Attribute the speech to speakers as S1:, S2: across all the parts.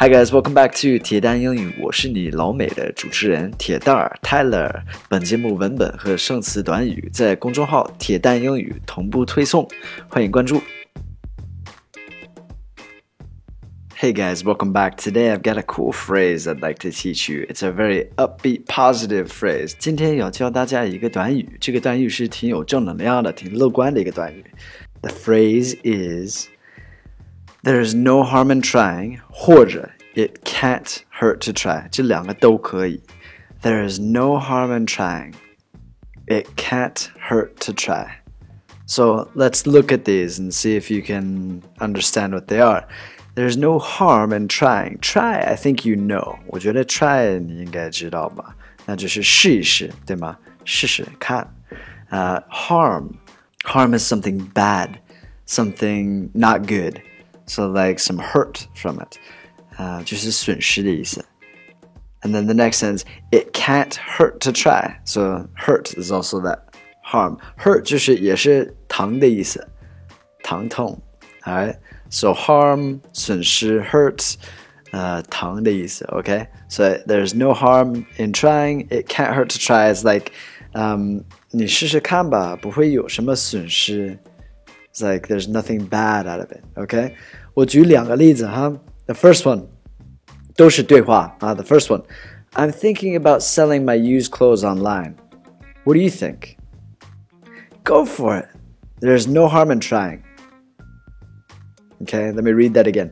S1: Hi guys, welcome back to 铁蛋英语，我是你老美的主持人铁蛋儿 Tyler。本节目文本和生词短语在公众号“铁蛋英语”同步推送，欢迎关注。Hey guys, welcome back. Today I've got a cool phrase I'd like to teach you. It's a very upbeat, positive phrase. 今天要教大家一个短语，这个短语是挺有正能量的、挺乐观的一个短语。The phrase is there's no harm in trying，或者 it can't hurt to try，这两个都可以。There is no harm in trying. It can't hurt to try. So let's look at these and see if you can understand what they are. There's no harm in trying. Try, I think you know. 我觉得 try 你应该知道吧？那就是试一试，对吗？试试看。Uh, harm, harm is something bad, something not good. So like some hurt from it. Uh, 就是损失的意思。And then the next sentence, it can't hurt to try. So hurt is also that harm. Hurt 就是也是疼的意思，疼痛。Alright, so harm 损失 hurt，呃，疼的意思。Okay, so there's no harm in trying. It can't hurt to try. It's like, um, 你试试看吧，不会有什么损失。 It's like there's nothing bad out of it. Okay，我举两个例子哈。The first one 都是对话啊。The first one, I'm thinking about selling my used clothes online. What do you think? Go for it. There's no harm in trying. Okay, let me read that again.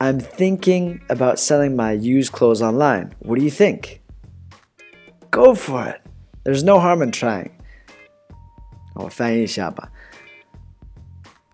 S1: I'm thinking about selling my used clothes online. What do you think? Go for it. There's no harm in trying. 我翻译一下吧。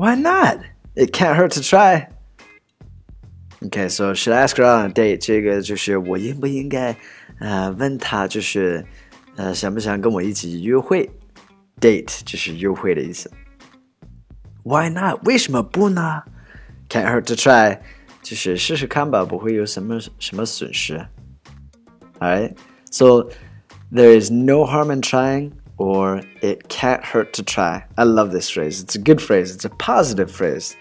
S1: Why not? It can't hurt to try. Okay, so should I ask her out on a date? 这个就是我应不应该呃问她，就是呃想不想跟我一起约会？Date 就是约会的意思。Why not? 为什么不呢？Can't hurt to try，就是试试看吧，不会有什么什么损失。Alright, so there is no harm in trying or it can't hurt to try. I love this phrase. It's a good phrase. It's a positive phrase.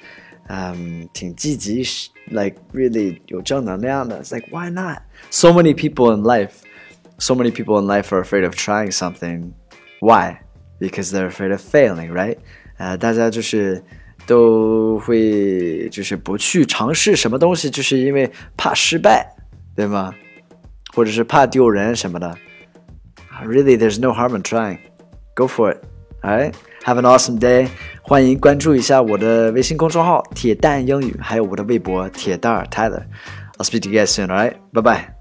S1: Um, 挺积极, like really 有正能量的. It's like why not? So many people in life, so many people in life are afraid of trying something. Why? Because they're afraid of failing, right? 呃，大家就是都会就是不去尝试什么东西，就是因为怕失败，对吗？或者是怕丢人什么的。Really, there's no harm in trying. Go for it. Alright, have an awesome day. 欢迎关注一下我的微信公众号“铁蛋英语”，还有我的微博“铁蛋儿 Tyler”。I'll speak to you guys soon. Alright, bye bye.